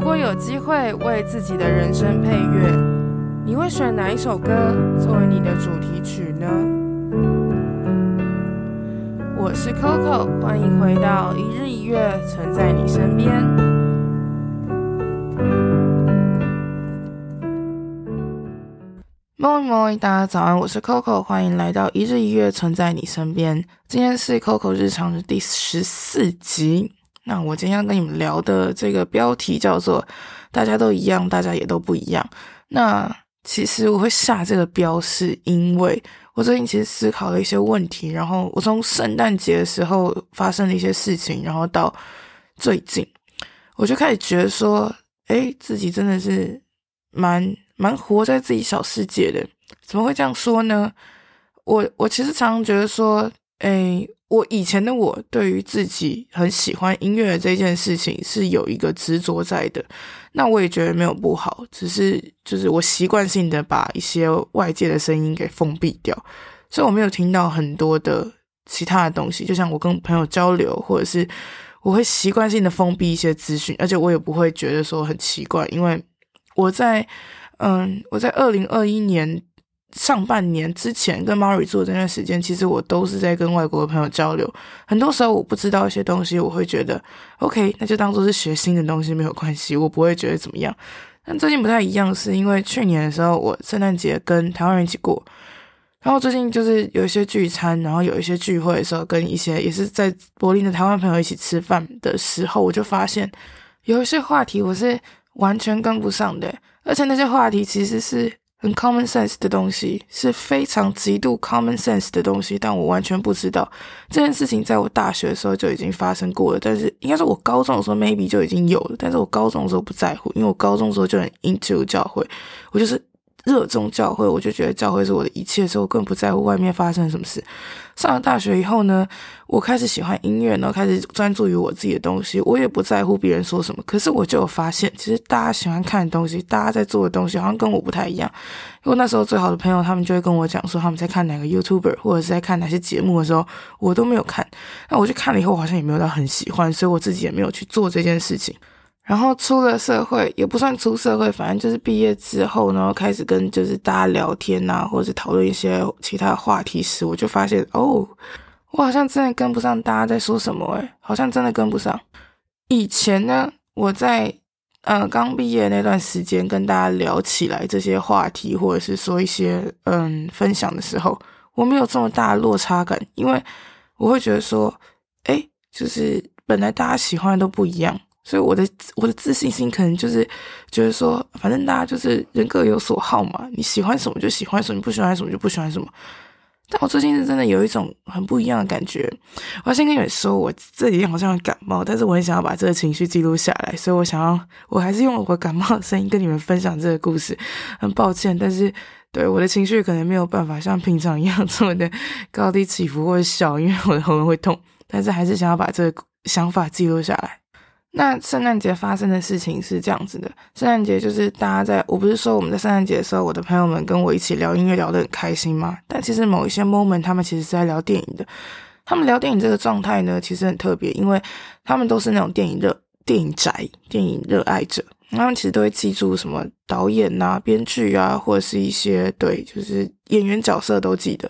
如果有机会为自己的人生配乐，你会选哪一首歌作为你的主题曲呢？我是 Coco，欢迎回到一日一月，存在你身边。Moi moi，大家早安，我是 Coco，欢迎来到一日一月，存在你身边。今天是 Coco 日常的第十四集。那我今天要跟你们聊的这个标题叫做“大家都一样，大家也都不一样”。那其实我会下这个标，是因为我最近其实思考了一些问题，然后我从圣诞节的时候发生了一些事情，然后到最近，我就开始觉得说，诶，自己真的是蛮蛮活在自己小世界的。怎么会这样说呢？我我其实常常觉得说，诶。我以前的我对于自己很喜欢音乐的这件事情是有一个执着在的，那我也觉得没有不好，只是就是我习惯性的把一些外界的声音给封闭掉，所以我没有听到很多的其他的东西。就像我跟朋友交流，或者是我会习惯性的封闭一些资讯，而且我也不会觉得说很奇怪，因为我在嗯，我在二零二一年。上半年之前跟 Mari 做的这段时间，其实我都是在跟外国的朋友交流。很多时候我不知道一些东西，我会觉得 OK，那就当做是学新的东西，没有关系，我不会觉得怎么样。但最近不太一样，是因为去年的时候我圣诞节跟台湾人一起过，然后最近就是有一些聚餐，然后有一些聚会的时候，跟一些也是在柏林的台湾朋友一起吃饭的时候，我就发现有一些话题我是完全跟不上的，而且那些话题其实是。很 common sense 的东西，是非常极度 common sense 的东西，但我完全不知道这件事情，在我大学的时候就已经发生过了。但是应该是我高中的时候 maybe 就已经有了，但是我高中的时候不在乎，因为我高中的时候就很 into 教会，我就是。热衷教会，我就觉得教会是我的一切，所以我更不在乎外面发生什么事。上了大学以后呢，我开始喜欢音乐，然后开始专注于我自己的东西，我也不在乎别人说什么。可是我就有发现，其实大家喜欢看的东西，大家在做的东西，好像跟我不太一样。因为那时候最好的朋友，他们就会跟我讲说他们在看哪个 YouTuber，或者是在看哪些节目的时候，我都没有看。那我去看了以后，好像也没有到很喜欢，所以我自己也没有去做这件事情。然后出了社会，也不算出社会，反正就是毕业之后，然后开始跟就是大家聊天呐、或者讨论一些其他的话题时，我就发现哦，我好像真的跟不上大家在说什么，诶，好像真的跟不上。以前呢，我在呃刚毕业那段时间跟大家聊起来这些话题，或者是说一些嗯分享的时候，我没有这么大落差感，因为我会觉得说，诶，就是本来大家喜欢的都不一样。所以我的我的自信心可能就是觉得说，反正大家就是人各有所好嘛，你喜欢什么就喜欢什么，你不喜欢什么就不喜欢什么。但我最近是真的有一种很不一样的感觉。我要先跟你们说，我这几天好像感冒，但是我很想要把这个情绪记录下来，所以我想要，我还是用我感冒的声音跟你们分享这个故事。很抱歉，但是对我的情绪可能没有办法像平常一样这么的高低起伏或者小，因为我的喉咙会痛。但是还是想要把这个想法记录下来。那圣诞节发生的事情是这样子的，圣诞节就是大家在，我不是说我们在圣诞节的时候，我的朋友们跟我一起聊音乐聊得很开心吗？但其实某一些 moment，他们其实是在聊电影的。他们聊电影这个状态呢，其实很特别，因为他们都是那种电影热、电影宅、电影热爱者。他们其实都会记住什么导演啊、编剧啊，或者是一些对，就是演员角色都记得。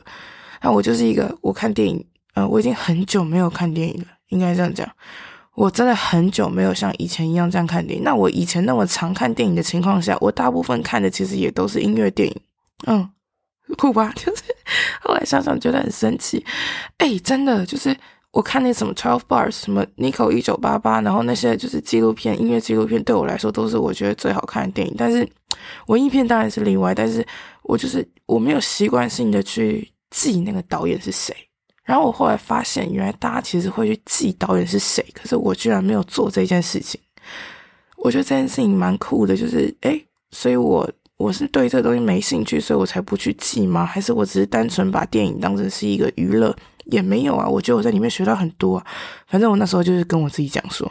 那我就是一个，我看电影，呃，我已经很久没有看电影了，应该这样讲。我真的很久没有像以前一样这样看电影。那我以前那么常看电影的情况下，我大部分看的其实也都是音乐电影。嗯，酷吧？就是后来想想觉得很神奇。哎，真的就是我看那什么 Twelve Bars，什么 Nico 一九八八，然后那些就是纪录片、音乐纪录片，对我来说都是我觉得最好看的电影。但是文艺片当然是例外。但是我就是我没有习惯性的去记那个导演是谁。然后我后来发现，原来大家其实会去记导演是谁，可是我居然没有做这件事情。我觉得这件事情蛮酷的，就是诶，所以我我是对这个东西没兴趣，所以我才不去记吗？还是我只是单纯把电影当成是一个娱乐？也没有啊，我觉得我在里面学到很多啊。反正我那时候就是跟我自己讲说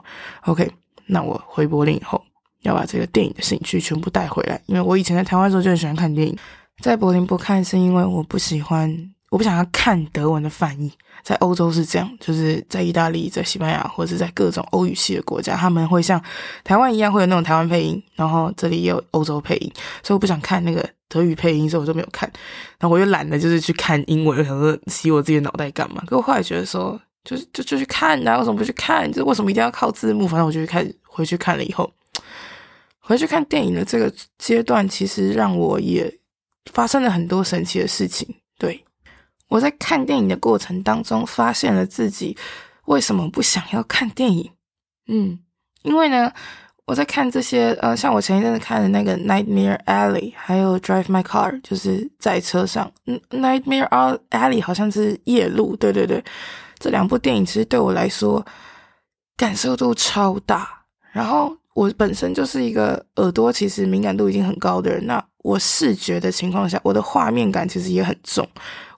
，OK，那我回柏林以后要把这个电影的兴趣全部带回来，因为我以前在台湾的时候就很喜欢看电影，在柏林不看是因为我不喜欢。我不想要看德文的翻译。在欧洲是这样，就是在意大利、在西班牙或者是在各种欧语系的国家，他们会像台湾一样会有那种台湾配音，然后这里也有欧洲配音，所以我不想看那个德语配音，所以我就没有看。然后我又懒得就是去看英文，想说洗我自己的脑袋干嘛？可我后来觉得说，就是就就去看啊，为什么不去看？就为什么一定要靠字幕？反正我就开始回去看了以后，回去看电影的这个阶段，其实让我也发生了很多神奇的事情，对。我在看电影的过程当中，发现了自己为什么不想要看电影。嗯，因为呢，我在看这些呃，像我前一阵子看的那个《Nightmare Alley》，还有《Drive My Car》，就是在车上。《Nightmare Alley》好像是夜路，对对对，这两部电影其实对我来说感受度超大。然后我本身就是一个耳朵其实敏感度已经很高的人，那我视觉的情况下，我的画面感其实也很重。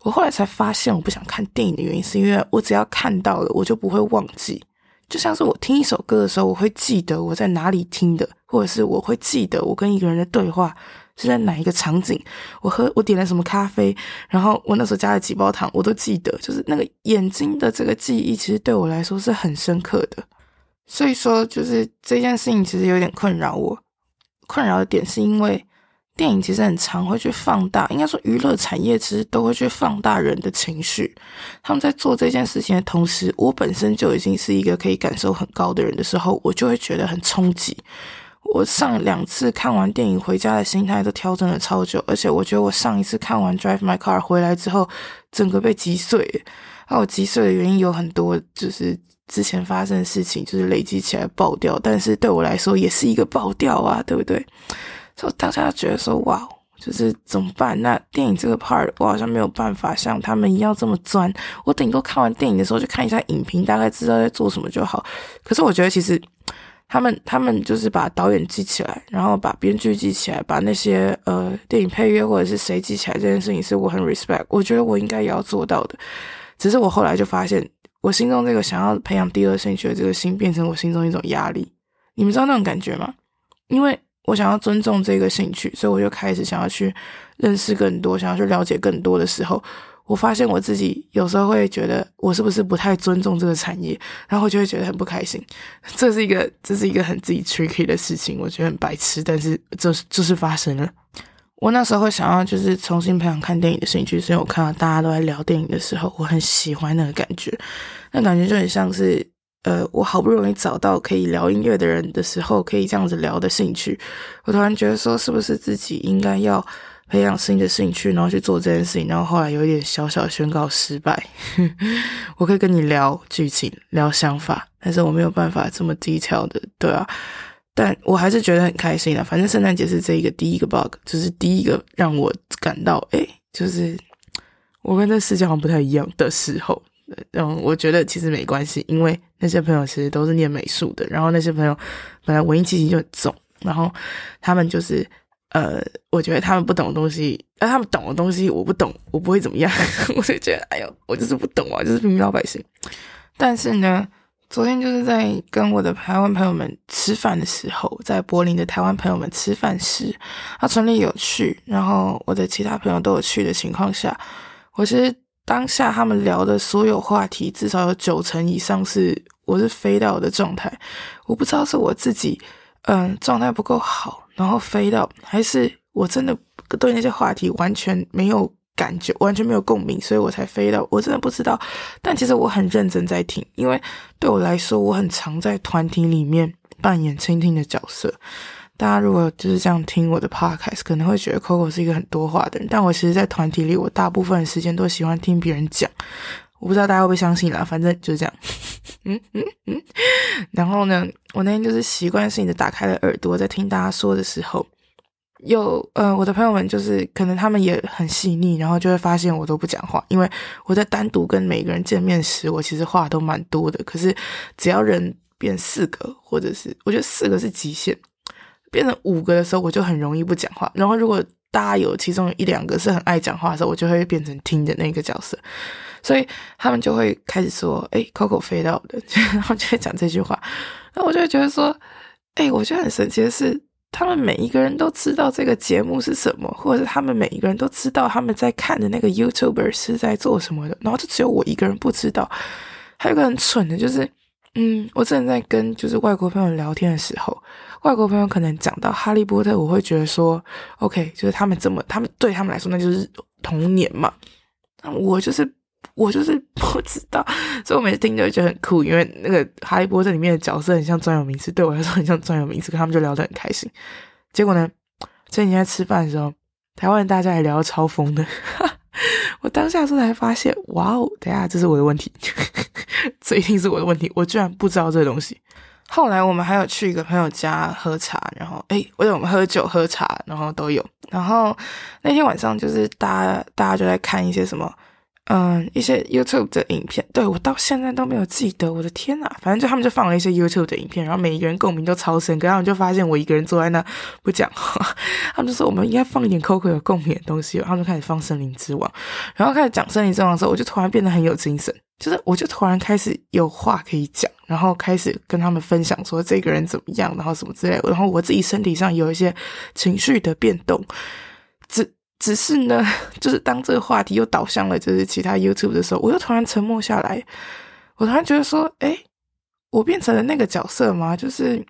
我后来才发现，我不想看电影的原因，是因为我只要看到了，我就不会忘记。就像是我听一首歌的时候，我会记得我在哪里听的，或者是我会记得我跟一个人的对话是在哪一个场景。我喝我点了什么咖啡，然后我那时候加了几包糖，我都记得。就是那个眼睛的这个记忆，其实对我来说是很深刻的。所以说，就是这件事情其实有点困扰我。困扰的点是因为。电影其实很常会去放大，应该说娱乐产业其实都会去放大人的情绪。他们在做这件事情的同时，我本身就已经是一个可以感受很高的人的时候，我就会觉得很冲击。我上两次看完电影回家的心态都调整了超久，而且我觉得我上一次看完《Drive My Car》回来之后，整个被击碎。那我击碎的原因有很多，就是之前发生的事情就是累积起来爆掉，但是对我来说也是一个爆掉啊，对不对？就大家觉得说哇，就是怎么办？那电影这个 part 我好像没有办法像他们一样这么钻。我顶多看完电影的时候就看一下影评，大概知道在做什么就好。可是我觉得其实他们他们就是把导演记起来，然后把编剧记起来，把那些呃电影配乐或者是谁记起来这件事情，是我很 respect。我觉得我应该也要做到的。只是我后来就发现，我心中这个想要培养第二兴趣的这个心，变成我心中一种压力。你们知道那种感觉吗？因为。我想要尊重这个兴趣，所以我就开始想要去认识更多，想要去了解更多的时候，我发现我自己有时候会觉得我是不是不太尊重这个产业，然后我就会觉得很不开心。这是一个这是一个很自己 tricky 的事情，我觉得很白痴，但是这就是发生了。我那时候会想要就是重新培养看电影的兴趣，所以我看到大家都在聊电影的时候，我很喜欢那个感觉，那感觉就很像是。呃，我好不容易找到可以聊音乐的人的时候，可以这样子聊的兴趣，我突然觉得说，是不是自己应该要培养新的兴趣，然后去做这件事情？然后后来有一点小小宣告失败。我可以跟你聊剧情、聊想法，但是我没有办法这么 detail 的，对啊。但我还是觉得很开心的。反正圣诞节是这一个第一个 bug，就是第一个让我感到，诶，就是我跟这世界好像不太一样的时候。嗯，我觉得其实没关系，因为那些朋友其实都是念美术的，然后那些朋友本来文艺气息就很重，然后他们就是呃，我觉得他们不懂的东西，而他们懂的东西我不懂，我不会怎么样，我就觉得哎呦，我就是不懂啊，就是平民老百姓。但是呢，昨天就是在跟我的台湾朋友们吃饭的时候，在柏林的台湾朋友们吃饭时，他陈立有去，然后我的其他朋友都有去的情况下，我其实。当下他们聊的所有话题，至少有九成以上是我是飞到的状态。我不知道是我自己，嗯，状态不够好，然后飞到，还是我真的对那些话题完全没有感觉，完全没有共鸣，所以我才飞到。我真的不知道。但其实我很认真在听，因为对我来说，我很常在团体里面扮演倾听的角色。大家如果就是这样听我的 podcast，可能会觉得 Coco 是一个很多话的人。但我其实，在团体里，我大部分时间都喜欢听别人讲。我不知道大家会不会相信啦，反正就是这样。嗯嗯嗯。然后呢，我那天就是习惯性的打开了耳朵，在听大家说的时候，有呃，我的朋友们就是可能他们也很细腻，然后就会发现我都不讲话，因为我在单独跟每个人见面时，我其实话都蛮多的。可是只要人变四个，或者是我觉得四个是极限。变成五个的时候，我就很容易不讲话。然后，如果大家有其中有一两个是很爱讲话的时候，我就会变成听的那个角色。所以他们就会开始说：“哎，Coco 飞到的。”然后就会讲这句话。那我就会觉得说：“哎，我觉得很神奇的是，他们每一个人都知道这个节目是什么，或者是他们每一个人都知道他们在看的那个 YouTuber 是在做什么的，然后就只有我一个人不知道。还有个很蠢的，就是，嗯，我之前在跟就是外国朋友聊天的时候，外国朋友可能讲到哈利波特，我会觉得说，OK，就是他们这么，他们对他们来说那就是童年嘛。那我就是我就是 不知道，所以我每次听都会觉得很酷，因为那个哈利波特里面的角色很像专有名词，对我来说很像专有名词，跟他们就聊得很开心。结果呢，前几天在吃饭的时候，台湾大家也聊得超疯的。我当下时候才发现，哇哦，等下这是我的问题，这一定是我的问题，我居然不知道这东西。后来我们还有去一个朋友家喝茶，然后诶，为了我们喝酒喝茶，然后都有。然后那天晚上就是大家大家就在看一些什么。嗯，一些 YouTube 的影片，对，我到现在都没有记得。我的天呐，反正就他们就放了一些 YouTube 的影片，然后每一个人共鸣都超深，可他们就发现我一个人坐在那不讲话，他们就说我们应该放一点 Coco 有共鸣的东西，然后就开始放《森林之王》，然后开始讲《森林之王》的时候，我就突然变得很有精神，就是我就突然开始有话可以讲，然后开始跟他们分享说这个人怎么样，然后什么之类的，然后我自己身体上有一些情绪的变动，这。只是呢，就是当这个话题又导向了就是其他 YouTube 的时候，我又突然沉默下来。我突然觉得说，诶，我变成了那个角色吗？就是，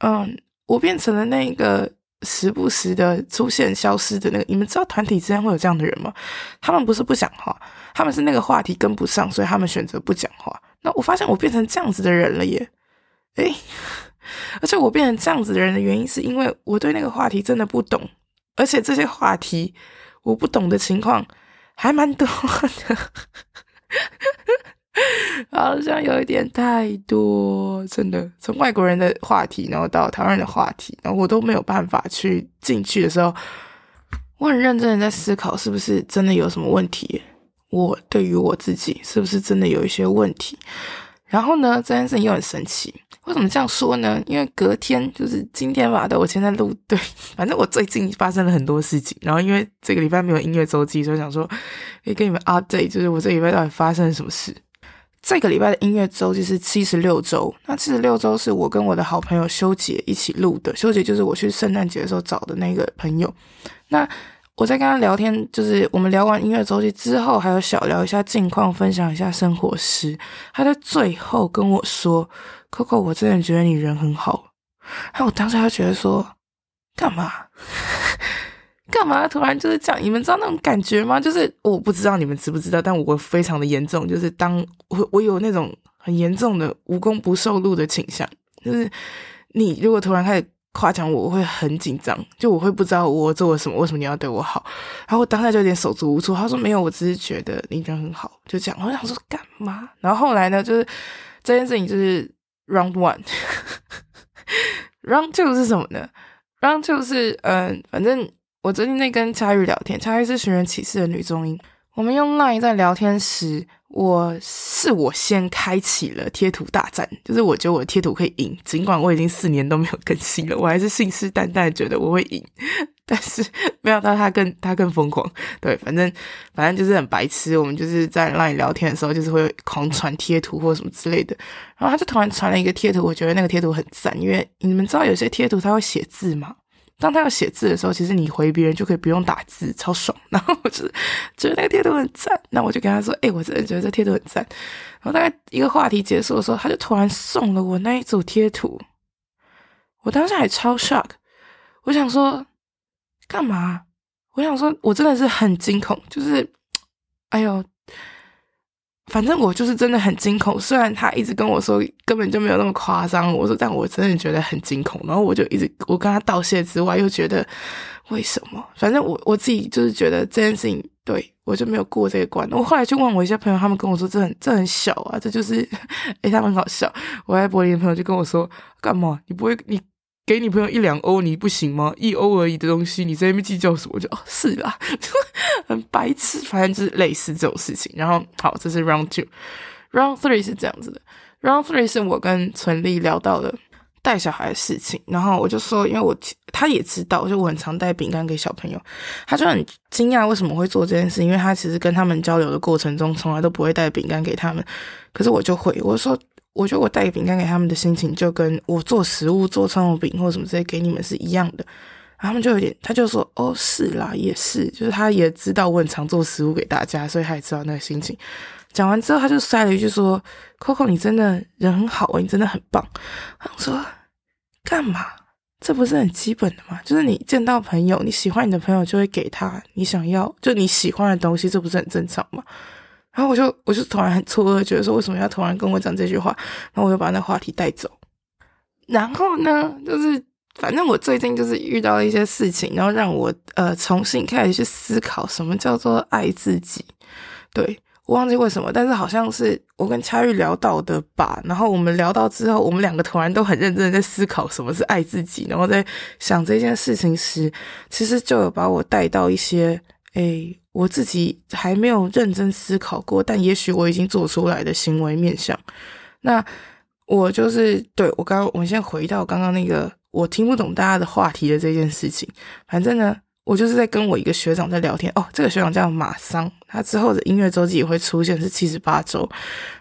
嗯，我变成了那个时不时的出现、消失的那个。你们知道团体之间会有这样的人吗？他们不是不讲话，他们是那个话题跟不上，所以他们选择不讲话。那我发现我变成这样子的人了耶，诶，而且我变成这样子的人的原因，是因为我对那个话题真的不懂。而且这些话题我不懂的情况还蛮多的，好像有一点太多，真的。从外国人的话题，然后到台湾人的话题，然后我都没有办法去进去的时候，我很认真的在思考，是不是真的有什么问题？我对于我自己，是不是真的有一些问题？然后呢，这件事情又很神奇。为什么这样说呢？因为隔天就是今天吧的，我现在录对，反正我最近发生了很多事情。然后因为这个礼拜没有音乐周记，所以想说可以跟你们 update，就是我这礼拜到底发生了什么事。这个礼拜的音乐周记是七十六周，那七十六周是我跟我的好朋友修杰一起录的。修杰就是我去圣诞节的时候找的那个朋友。那我在跟他聊天，就是我们聊完音乐周记之后，还有小聊一下近况，分享一下生活时，他在最后跟我说：“Coco，我真的觉得你人很好。”然后我当时就觉得说：“干嘛？干嘛？突然就是讲，你们知道那种感觉吗？就是我不知道你们知不知道，但我非常的严重，就是当我我有那种很严重的无功不受禄的倾向，就是你如果突然开始。”夸奖我，我会很紧张，就我会不知道我做了什么，为什么你要对我好？然后我当下就有点手足无措。他说没有，我只是觉得你人很好，就这样。我想说干嘛？然后后来呢，就是这件事情就是 round one，round two 是什么呢？round two 是嗯，反正我最近在跟佳玉聊天，佳玉是寻人启事的女中音，我们用 line 在聊天时。我是我先开启了贴图大战，就是我觉得我的贴图可以赢，尽管我已经四年都没有更新了，我还是信誓旦旦觉得我会赢，但是没想到他更他更疯狂，对，反正反正就是很白痴，我们就是在那里聊天的时候，就是会狂传贴图或什么之类的，然后他就突然传了一个贴图，我觉得那个贴图很赞，因为你们知道有些贴图他会写字吗？当他要写字的时候，其实你回别人就可以不用打字，超爽。然后我就觉得那个贴图很赞，那我就跟他说：“哎、我真的觉得这贴图很赞。”然后大概一个话题结束的时候，他就突然送了我那一组贴图。我当时还超 shock，我想说干嘛？我想说，我真的是很惊恐，就是哎呦。反正我就是真的很惊恐，虽然他一直跟我说根本就没有那么夸张，我说但我真的觉得很惊恐，然后我就一直我跟他道谢之外，又觉得为什么？反正我我自己就是觉得这件事情对我就没有过这个关。我后来去问我一些朋友，他们跟我说这很这很小啊，这就是 诶，他们很好笑。我在柏林的朋友就跟我说干嘛？你不会你？给你朋友一两欧，你不行吗？一欧而已的东西，你在那边计较什么？就哦，是啦，很白痴，反正就是类似这种事情。然后好，这是 round two，round three 是这样子的，round three 是我跟存利聊到了带小孩的事情，然后我就说，因为我他也知道，就我很常带饼干给小朋友，他就很惊讶为什么会做这件事，因为他其实跟他们交流的过程中从来都不会带饼干给他们，可是我就会，我说。我觉得我带饼干给他们的心情，就跟我做食物、做葱油饼或什么之类给你们是一样的。他们就有点，他就说：“哦，是啦，也是，就是他也知道我很常做食物给大家，所以他也知道那个心情。”讲完之后，他就塞了一句说：“Coco，你真的人很好欸，你真的很棒。”他说：“干嘛？这不是很基本的吗？就是你见到朋友，你喜欢你的朋友，就会给他你想要，就你喜欢的东西，这不是很正常吗？”然后我就我就突然很错愕，觉得说为什么要突然跟我讲这句话？然后我就把那话题带走。然后呢，就是反正我最近就是遇到了一些事情，然后让我呃重新开始去思考什么叫做爱自己。对，我忘记为什么，但是好像是我跟恰玉聊到的吧。然后我们聊到之后，我们两个突然都很认真的在思考什么是爱自己，然后在想这件事情时，其实就有把我带到一些诶。我自己还没有认真思考过，但也许我已经做出来的行为面向。那我就是对我刚，我们先回到刚刚那个我听不懂大家的话题的这件事情。反正呢，我就是在跟我一个学长在聊天。哦，这个学长叫马桑，他之后的音乐周记也会出现，是七十八周。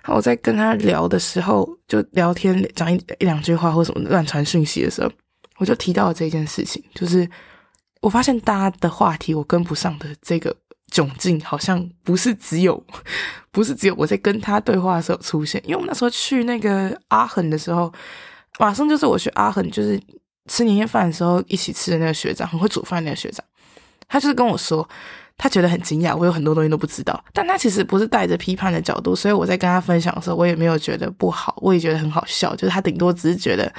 然后我在跟他聊的时候，就聊天讲一一两句话或什么乱传讯息的时候，我就提到了这件事情，就是我发现大家的话题我跟不上的这个。窘境好像不是只有，不是只有我在跟他对话的时候出现，因为我们那时候去那个阿恒的时候，马上就是我去阿恒，就是吃年夜饭的时候一起吃的那个学长，很会煮饭那个学长，他就是跟我说，他觉得很惊讶，我有很多东西都不知道，但他其实不是带着批判的角度，所以我在跟他分享的时候，我也没有觉得不好，我也觉得很好笑，就是他顶多只是觉得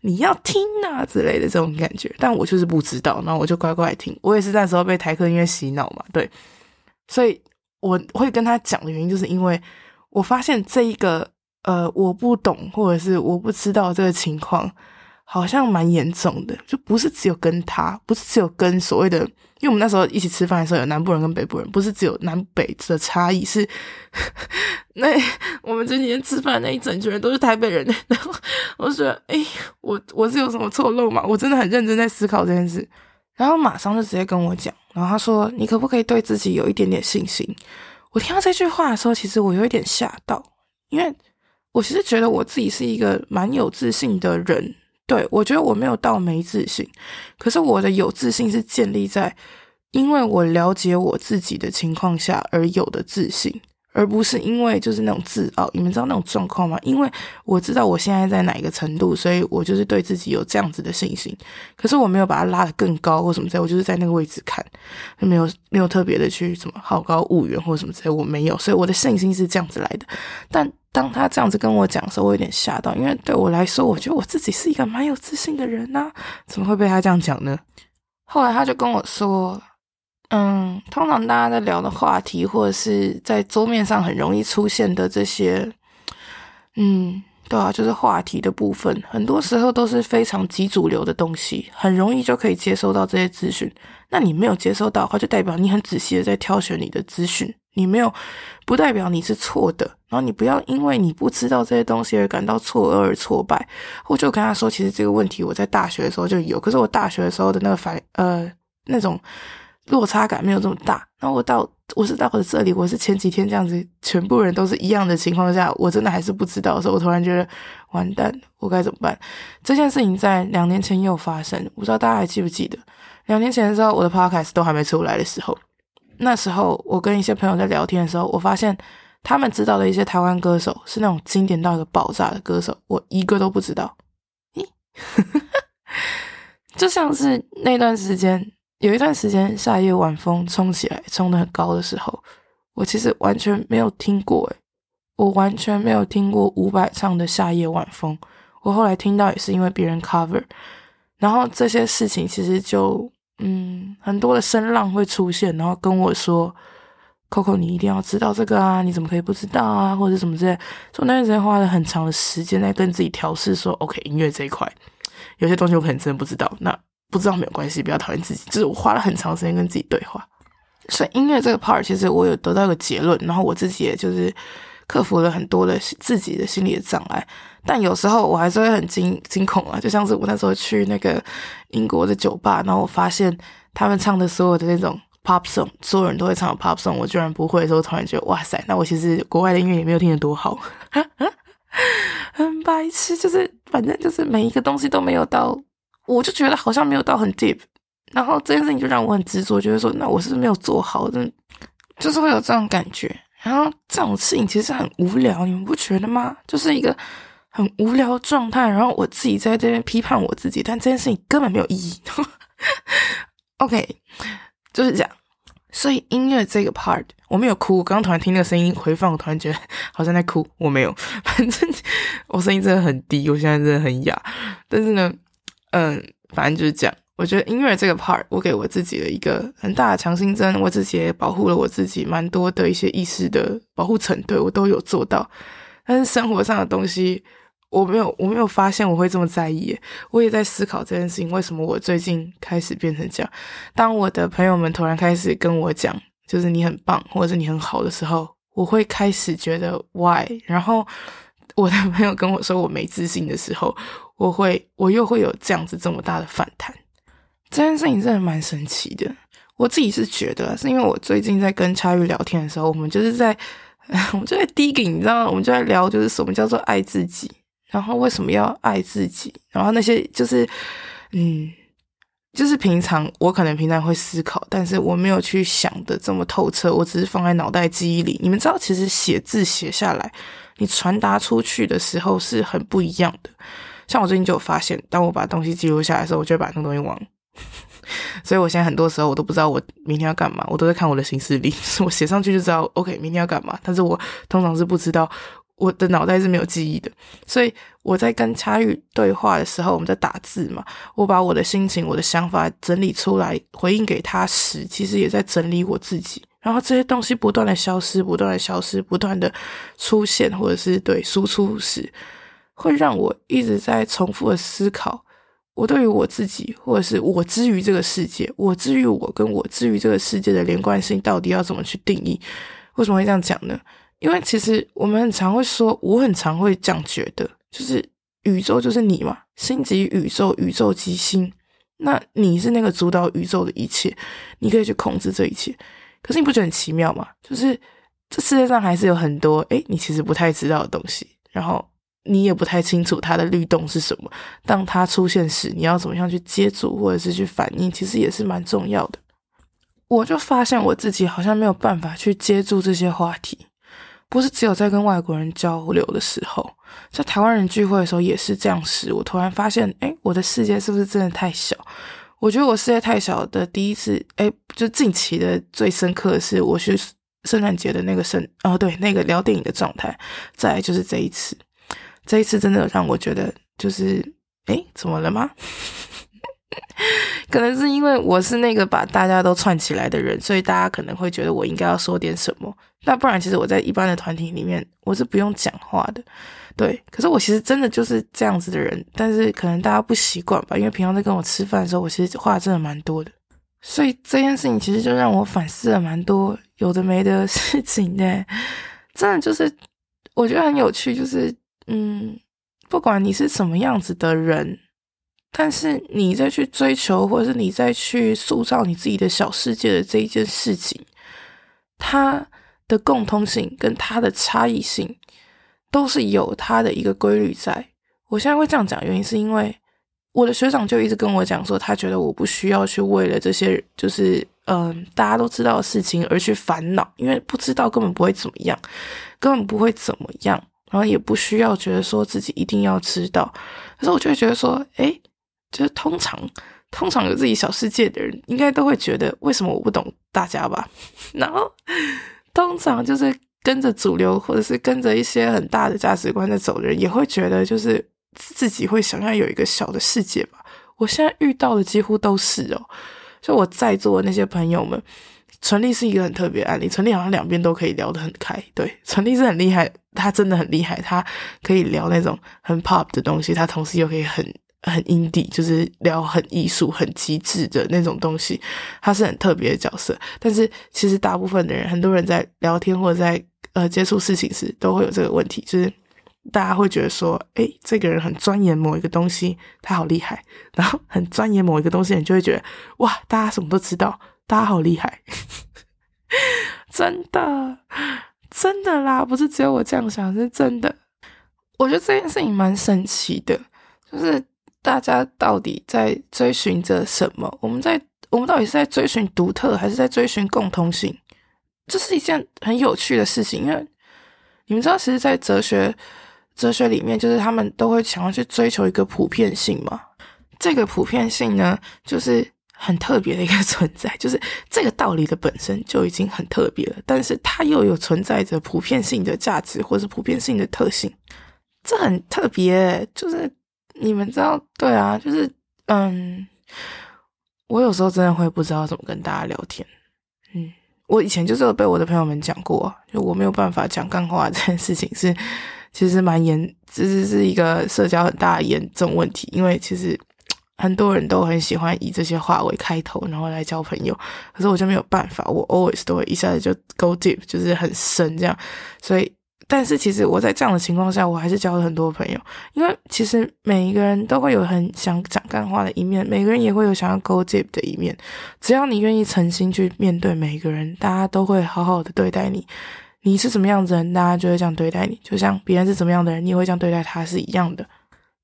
你要听啊之类的这种感觉，但我就是不知道，然后我就乖乖听，我也是那时候被台客音乐洗脑嘛，对。所以我会跟他讲的原因，就是因为我发现这一个呃，我不懂或者是我不知道这个情况，好像蛮严重的。就不是只有跟他，不是只有跟所谓的，因为我们那时候一起吃饭的时候，有南部人跟北部人，不是只有南北的差异，是 那我们这几天吃饭那一整群人都是台北人。然后我说：“哎，我我是有什么错漏吗？”我真的很认真在思考这件事。然后马上就直接跟我讲，然后他说：“你可不可以对自己有一点点信心？”我听到这句话的时候，其实我有一点吓到，因为我其实觉得我自己是一个蛮有自信的人。对，我觉得我没有到没自信，可是我的有自信是建立在因为我了解我自己的情况下而有的自信。而不是因为就是那种自傲，你们知道那种状况吗？因为我知道我现在在哪一个程度，所以我就是对自己有这样子的信心。可是我没有把它拉得更高或什么之类，我就是在那个位置看，就没有没有特别的去什么好高骛远或什么之类，我没有。所以我的信心是这样子来的。但当他这样子跟我讲的时候，我有点吓到，因为对我来说，我觉得我自己是一个蛮有自信的人呐，怎么会被他这样讲呢？后来他就跟我说。嗯，通常大家在聊的话题，或者是在桌面上很容易出现的这些，嗯，对啊，就是话题的部分，很多时候都是非常极主流的东西，很容易就可以接收到这些资讯。那你没有接收到的话，就代表你很仔细的在挑选你的资讯，你没有，不代表你是错的。然后你不要因为你不知道这些东西而感到错愕而挫败。我就跟他说，其实这个问题我在大学的时候就有，可是我大学的时候的那个反，呃，那种。落差感没有这么大，那我到我是到了这里，我是前几天这样子，全部人都是一样的情况下，我真的还是不知道的时候，我突然觉得完蛋，我该怎么办？这件事情在两年前又发生，不知道大家还记不记得？两年前的时候，我的 podcast 都还没出来的时候，那时候我跟一些朋友在聊天的时候，我发现他们知道的一些台湾歌手是那种经典到一个爆炸的歌手，我一个都不知道。咦，就像是那段时间。有一段时间，夏夜晚风冲起来，冲得很高的时候，我其实完全没有听过，诶，我完全没有听过伍佰唱的《夏夜晚风》。我后来听到也是因为别人 cover，然后这些事情其实就，嗯，很多的声浪会出现，然后跟我说：“Coco，你一定要知道这个啊，你怎么可以不知道啊？或者什么之类。”所以那段时间花了很长的时间在跟自己调试，说：“OK，音乐这一块，有些东西我可能真的不知道。”那。不知道没有关系，不要讨厌自己。就是我花了很长时间跟自己对话，所以音乐这个 part 其实我有得到一个结论，然后我自己也就是克服了很多的自己的心理的障碍。但有时候我还是会很惊惊恐啊，就像是我那时候去那个英国的酒吧，然后我发现他们唱的所有的那种 pop song，所有人都会唱 pop song，我居然不会的时候，突然觉得哇塞，那我其实国外的音乐也没有听得多好。很白痴，就是反正就是每一个东西都没有到，我就觉得好像没有到很 deep，然后这件事情就让我很执着，觉得说那我是没有做好，就是会有这种感觉。然后这种事情其实很无聊，你们不觉得吗？就是一个很无聊的状态，然后我自己在这边批判我自己，但这件事情根本没有意义。OK，就是这样。所以音乐这个 part 我没有哭，刚刚突然听那个声音回放，我突然觉得好像在哭。我没有，反正我声音真的很低，我现在真的很哑。但是呢，嗯，反正就是这样。我觉得音乐这个 part，我给我自己的一个很大的强心针，我自己也保护了我自己蛮多的一些意识的保护层，对，我都有做到。但是生活上的东西，我没有，我没有发现我会这么在意。我也在思考这件事情，为什么我最近开始变成这样？当我的朋友们突然开始跟我讲，就是你很棒，或者是你很好的时候，我会开始觉得 why？然后我的朋友跟我说我没自信的时候，我会，我又会有这样子这么大的反弹。这件事情真的蛮神奇的，我自己是觉得，是因为我最近在跟恰玉聊天的时候，我们就是在，我们就在 digging，你知道？我们就在聊，就是什么叫做爱自己，然后为什么要爱自己，然后那些就是，嗯，就是平常我可能平常会思考，但是我没有去想的这么透彻，我只是放在脑袋记忆里。你们知道，其实写字写下来，你传达出去的时候是很不一样的。像我最近就有发现，当我把东西记录下来的时候，我就会把那个东西忘。所以，我现在很多时候我都不知道我明天要干嘛，我都在看我的行事历，我写上去就知道，OK，明天要干嘛。但是我通常是不知道，我的脑袋是没有记忆的。所以我在跟恰玉对话的时候，我们在打字嘛，我把我的心情、我的想法整理出来，回应给他时，其实也在整理我自己。然后这些东西不断的消失，不断的消失，不断的出现，或者是对输出时，会让我一直在重复的思考。我对于我自己，或者是我之于这个世界，我之于我跟我之于这个世界的连贯性，到底要怎么去定义？为什么会这样讲呢？因为其实我们很常会说，我很常会这样觉得，就是宇宙就是你嘛，心即宇宙，宇宙即心，那你是那个主导宇宙的一切，你可以去控制这一切。可是你不觉得很奇妙吗？就是这世界上还是有很多诶，你其实不太知道的东西，然后。你也不太清楚它的律动是什么，当它出现时，你要怎么样去接住或者是去反应，其实也是蛮重要的。我就发现我自己好像没有办法去接住这些话题，不是只有在跟外国人交流的时候，在台湾人聚会的时候也是这样时，我突然发现，诶，我的世界是不是真的太小？我觉得我世界太小的第一次，诶，就近期的最深刻的是我去圣诞节的那个圣，哦，对，那个聊电影的状态，再来就是这一次。这一次真的让我觉得，就是，诶，怎么了吗？可能是因为我是那个把大家都串起来的人，所以大家可能会觉得我应该要说点什么。那不然，其实我在一般的团体里面，我是不用讲话的。对，可是我其实真的就是这样子的人，但是可能大家不习惯吧，因为平常在跟我吃饭的时候，我其实话真的蛮多的。所以这件事情其实就让我反思了蛮多有的没的事情呢。真的就是我觉得很有趣，就是。嗯，不管你是什么样子的人，但是你在去追求，或者是你在去塑造你自己的小世界的这一件事情，它的共通性跟它的差异性，都是有它的一个规律在。我现在会这样讲，原因是因为我的学长就一直跟我讲说，他觉得我不需要去为了这些就是嗯大家都知道的事情而去烦恼，因为不知道根本不会怎么样，根本不会怎么样。然后也不需要觉得说自己一定要知道，可是我就会觉得说，诶，就是通常通常有自己小世界的人，应该都会觉得为什么我不懂大家吧？然后通常就是跟着主流或者是跟着一些很大的价值观在走的人，也会觉得就是自己会想要有一个小的世界吧。我现在遇到的几乎都是哦，就我在座的那些朋友们。纯丽是一个很特别案例，纯丽好像两边都可以聊得很开。对，纯丽是很厉害，他真的很厉害，他可以聊那种很 pop 的东西，他同时又可以很很 indie，就是聊很艺术、很极致的那种东西，他是很特别的角色。但是其实大部分的人，很多人在聊天或者在呃接触事情时，都会有这个问题，就是大家会觉得说，诶，这个人很钻研某一个东西，他好厉害，然后很钻研某一个东西，你就会觉得哇，大家什么都知道。大家好厉害，真的，真的啦，不是只有我这样想，是真的。我觉得这件事情蛮神奇的，就是大家到底在追寻着什么？我们在我们到底是在追寻独特，还是在追寻共通性？这是一件很有趣的事情，因为你们知道，其实，在哲学哲学里面，就是他们都会想要去追求一个普遍性嘛。这个普遍性呢，就是很特别的一个存在，就是这个道理的本身就已经很特别了，但是它又有存在着普遍性的价值，或是普遍性的特性，这很特别。就是你们知道，对啊，就是嗯，我有时候真的会不知道怎么跟大家聊天，嗯。我以前就是有被我的朋友们讲过，就我没有办法讲干话这件事情是，其实蛮严，其实是一个社交很大的严重问题。因为其实很多人都很喜欢以这些话为开头，然后来交朋友，可是我就没有办法，我 always 都会一下子就 go deep，就是很深这样，所以。但是其实我在这样的情况下，我还是交了很多朋友，因为其实每一个人都会有很想讲干话的一面，每个人也会有想要 go deep 的一面。只要你愿意诚心去面对每一个人，大家都会好好的对待你。你是什么样子的人，大家就会这样对待你。就像别人是怎么样的人，你也会这样对待他是一样的。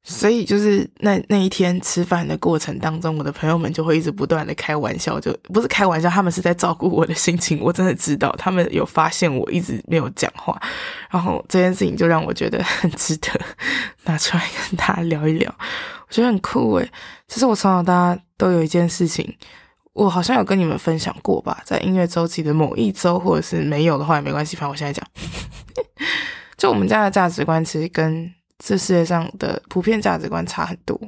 所以就是那那一天吃饭的过程当中，我的朋友们就会一直不断的开玩笑，就不是开玩笑，他们是在照顾我的心情。我真的知道，他们有发现我一直没有讲话，然后这件事情就让我觉得很值得拿出来跟大家聊一聊。我觉得很酷诶，其实我从小到大都有一件事情，我好像有跟你们分享过吧，在音乐周期的某一周，或者是没有的话也没关系，反正我现在讲，就我们家的价值观其实跟。这世界上的普遍价值观差很多，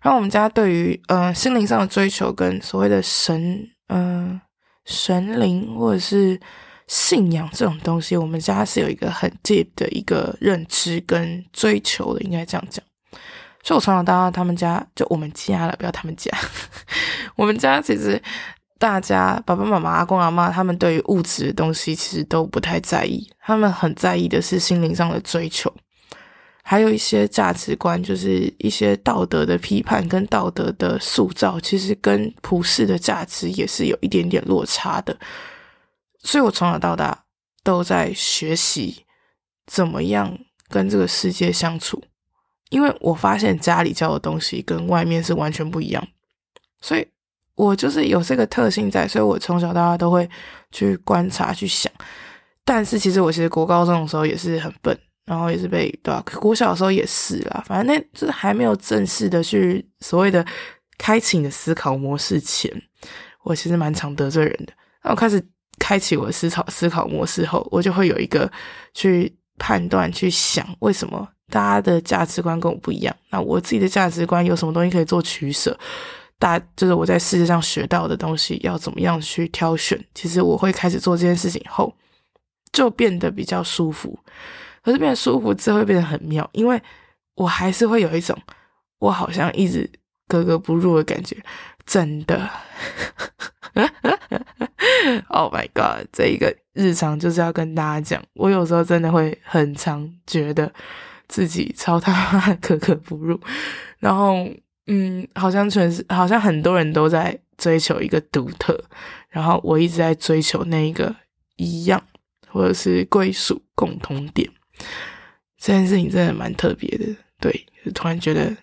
然后我们家对于呃心灵上的追求跟所谓的神呃神灵或者是信仰这种东西，我们家是有一个很 deep 的一个认知跟追求的，应该这样讲。所以我从小到大，他们家就我们家了，不要他们家，我们家其实大家爸爸妈妈、阿公阿妈，他们对于物质的东西其实都不太在意，他们很在意的是心灵上的追求。还有一些价值观，就是一些道德的批判跟道德的塑造，其实跟普世的价值也是有一点点落差的。所以我从小到大都在学习怎么样跟这个世界相处，因为我发现家里教的东西跟外面是完全不一样，所以我就是有这个特性在，所以我从小到大都会去观察、去想。但是其实我其实国高中的时候也是很笨。然后也是被对吧？我小时候也是啦，反正那就是还没有正式的去所谓的开启你的思考模式前，我其实蛮常得罪人的。然后开始开启我的思考思考模式后，我就会有一个去判断、去想为什么大家的价值观跟我不一样。那我自己的价值观有什么东西可以做取舍？大就是我在世界上学到的东西要怎么样去挑选？其实我会开始做这件事情后，就变得比较舒服。可是变得舒服之后会变得很妙，因为我还是会有一种我好像一直格格不入的感觉，真的。Oh my god！这一个日常就是要跟大家讲，我有时候真的会很常觉得自己超他妈格格不入，然后嗯，好像全是好像很多人都在追求一个独特，然后我一直在追求那一个一样或者是归属共同点。这件事情真的蛮特别的，对，就突然觉得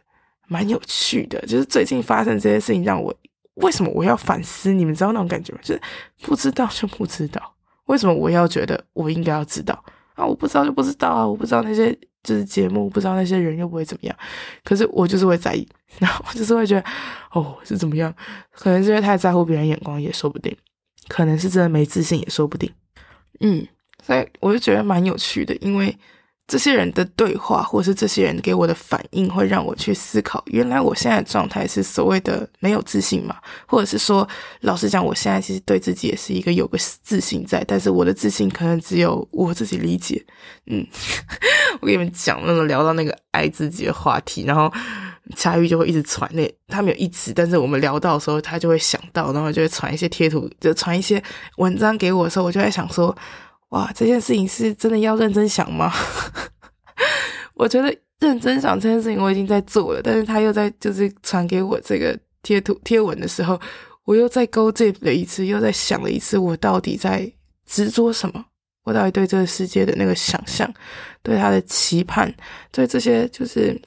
蛮有趣的。就是最近发生这些事情，让我为什么我要反思？你们知道那种感觉吗？就是不知道就不知道，为什么我要觉得我应该要知道啊？我不知道就不知道啊！我不知道那些就是节目，不知道那些人又不会怎么样，可是我就是会在意，然后我就是会觉得哦，是怎么样？可能是因为太在乎别人眼光也说不定，可能是真的没自信也说不定，嗯。所以我就觉得蛮有趣的，因为这些人的对话，或者是这些人给我的反应，会让我去思考，原来我现在的状态是所谓的没有自信嘛？或者是说，老实讲，我现在其实对自己也是一个有个自信在，但是我的自信可能只有我自己理解。嗯，我跟你们讲，那个聊到那个爱自己的话题，然后恰玉就会一直传那，他没有一直，但是我们聊到的时候，他就会想到，然后就会传一些贴图，就传一些文章给我的时候，我就在想说。哇，这件事情是真的要认真想吗？我觉得认真想这件事情我已经在做了，但是他又在就是传给我这个贴图贴文的时候，我又在勾这了一次，又在想了一次，我到底在执着什么？我到底对这个世界的那个想象，对他的期盼，对这些就是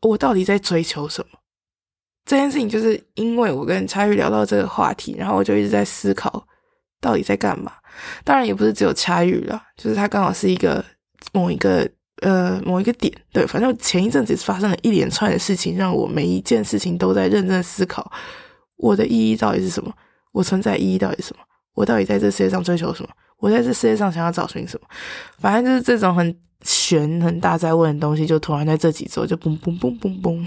我到底在追求什么？这件事情就是因为我跟恰玉聊到这个话题，然后我就一直在思考到底在干嘛。当然也不是只有掐语了，就是他刚好是一个某一个呃某一个点。对，反正前一阵子发生了一连串的事情，让我每一件事情都在认真思考我的意义到底是什么，我存在意义到底是什么，我到底在这世界上追求什么。我在这世界上想要找寻什么？反正就是这种很玄、很大在问的东西，就突然在这几周就嘣嘣嘣嘣嘣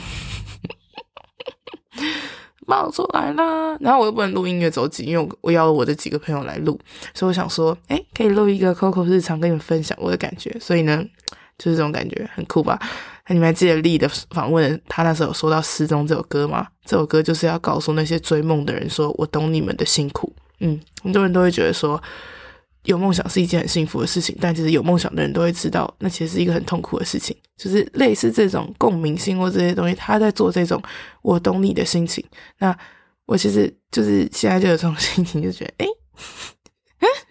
冒出来啦。然后我又不能录音乐走集，因为我我邀我的几个朋友来录，所以我想说，哎，可以录一个 Coco 日常，跟你们分享我的感觉。所以呢，就是这种感觉很酷吧？那你们还记得力的访问，他那时候有说到《失踪》这首歌吗？这首歌就是要告诉那些追梦的人，说我懂你们的辛苦。嗯，很多人都会觉得说。有梦想是一件很幸福的事情，但其实有梦想的人都会知道，那其实是一个很痛苦的事情。就是类似这种共鸣性或这些东西，他在做这种我懂你的心情。那我其实就是现在就有这种心情，就觉得，诶，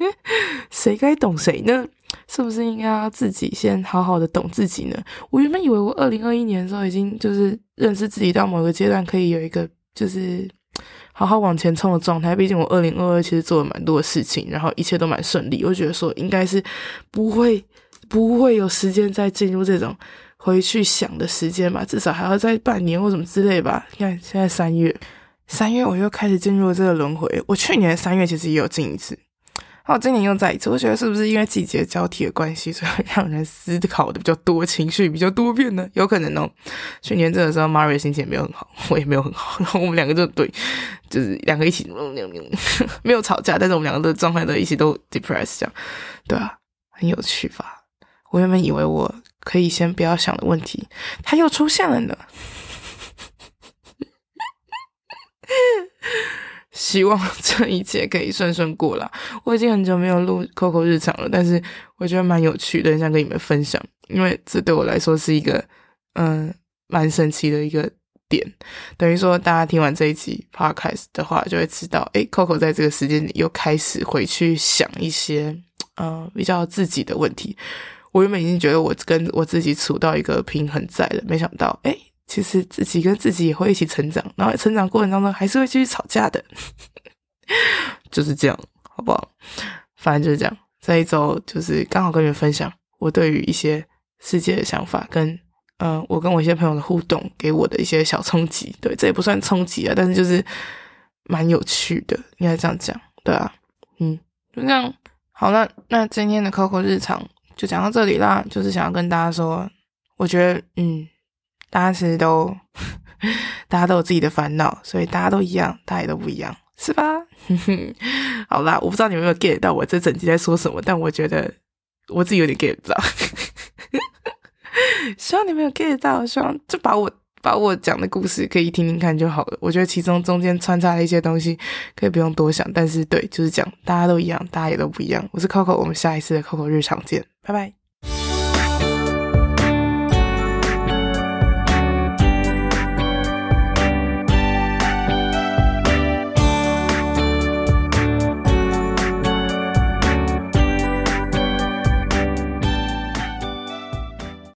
谁该懂谁呢？是不是应该要自己先好好的懂自己呢？我原本以为我二零二一年的时候已经就是认识自己到某个阶段，可以有一个就是。好好往前冲的状态，毕竟我二零二二其实做了蛮多的事情，然后一切都蛮顺利。我觉得说应该是不会不会有时间再进入这种回去想的时间吧，至少还要再半年或什么之类吧。你看现在三月，三月我又开始进入这个轮回。我去年三月其实也有进一次。哦，今年又再一次，我觉得是不是因为季节交替的关系，所以让人思考的比较多，情绪比较多变呢？有可能哦。去年这个时候，Mario 心情也没有很好，我也没有很好，然后我们两个就对，就是两个一起 没有吵架，但是我们两个的状态都一起都 depressed 这样，对啊，很有趣吧？我原本以为我可以先不要想的问题，它又出现了呢。希望这一切可以顺顺过啦。我已经很久没有录 Coco 日常了，但是我觉得蛮有趣的，很想跟你们分享，因为这对我来说是一个嗯蛮神奇的一个点。等于说，大家听完这一集 Podcast 的话，就会知道，诶，Coco 在这个时间里又开始回去想一些嗯比较自己的问题。我原本已经觉得我跟我自己处到一个平衡在了，没想到，诶。其实自己跟自己也会一起成长，然后成长过程当中还是会继续吵架的，就是这样，好不好？反正就是这样。这一周就是刚好跟你们分享我对于一些世界的想法，跟嗯、我跟我一些朋友的互动给我的一些小冲击。对，这也不算冲击啊，但是就是蛮有趣的，应该这样讲，对啊，嗯，就这样。好了，那那今天的 Coco 日常就讲到这里啦，就是想要跟大家说，我觉得，嗯。大家其实都，大家都有自己的烦恼，所以大家都一样，大家也都不一样，是吧？好啦，我不知道你们有没有 get 到我这整集在说什么，但我觉得我自己有点 get 不到。希望你们有 get 到，希望就把我把我讲的故事可以听听看就好了。我觉得其中中间穿插了一些东西，可以不用多想，但是对，就是讲大家都一样，大家也都不一样。我是 Coco，我们下一次的 Coco 日常见，拜拜。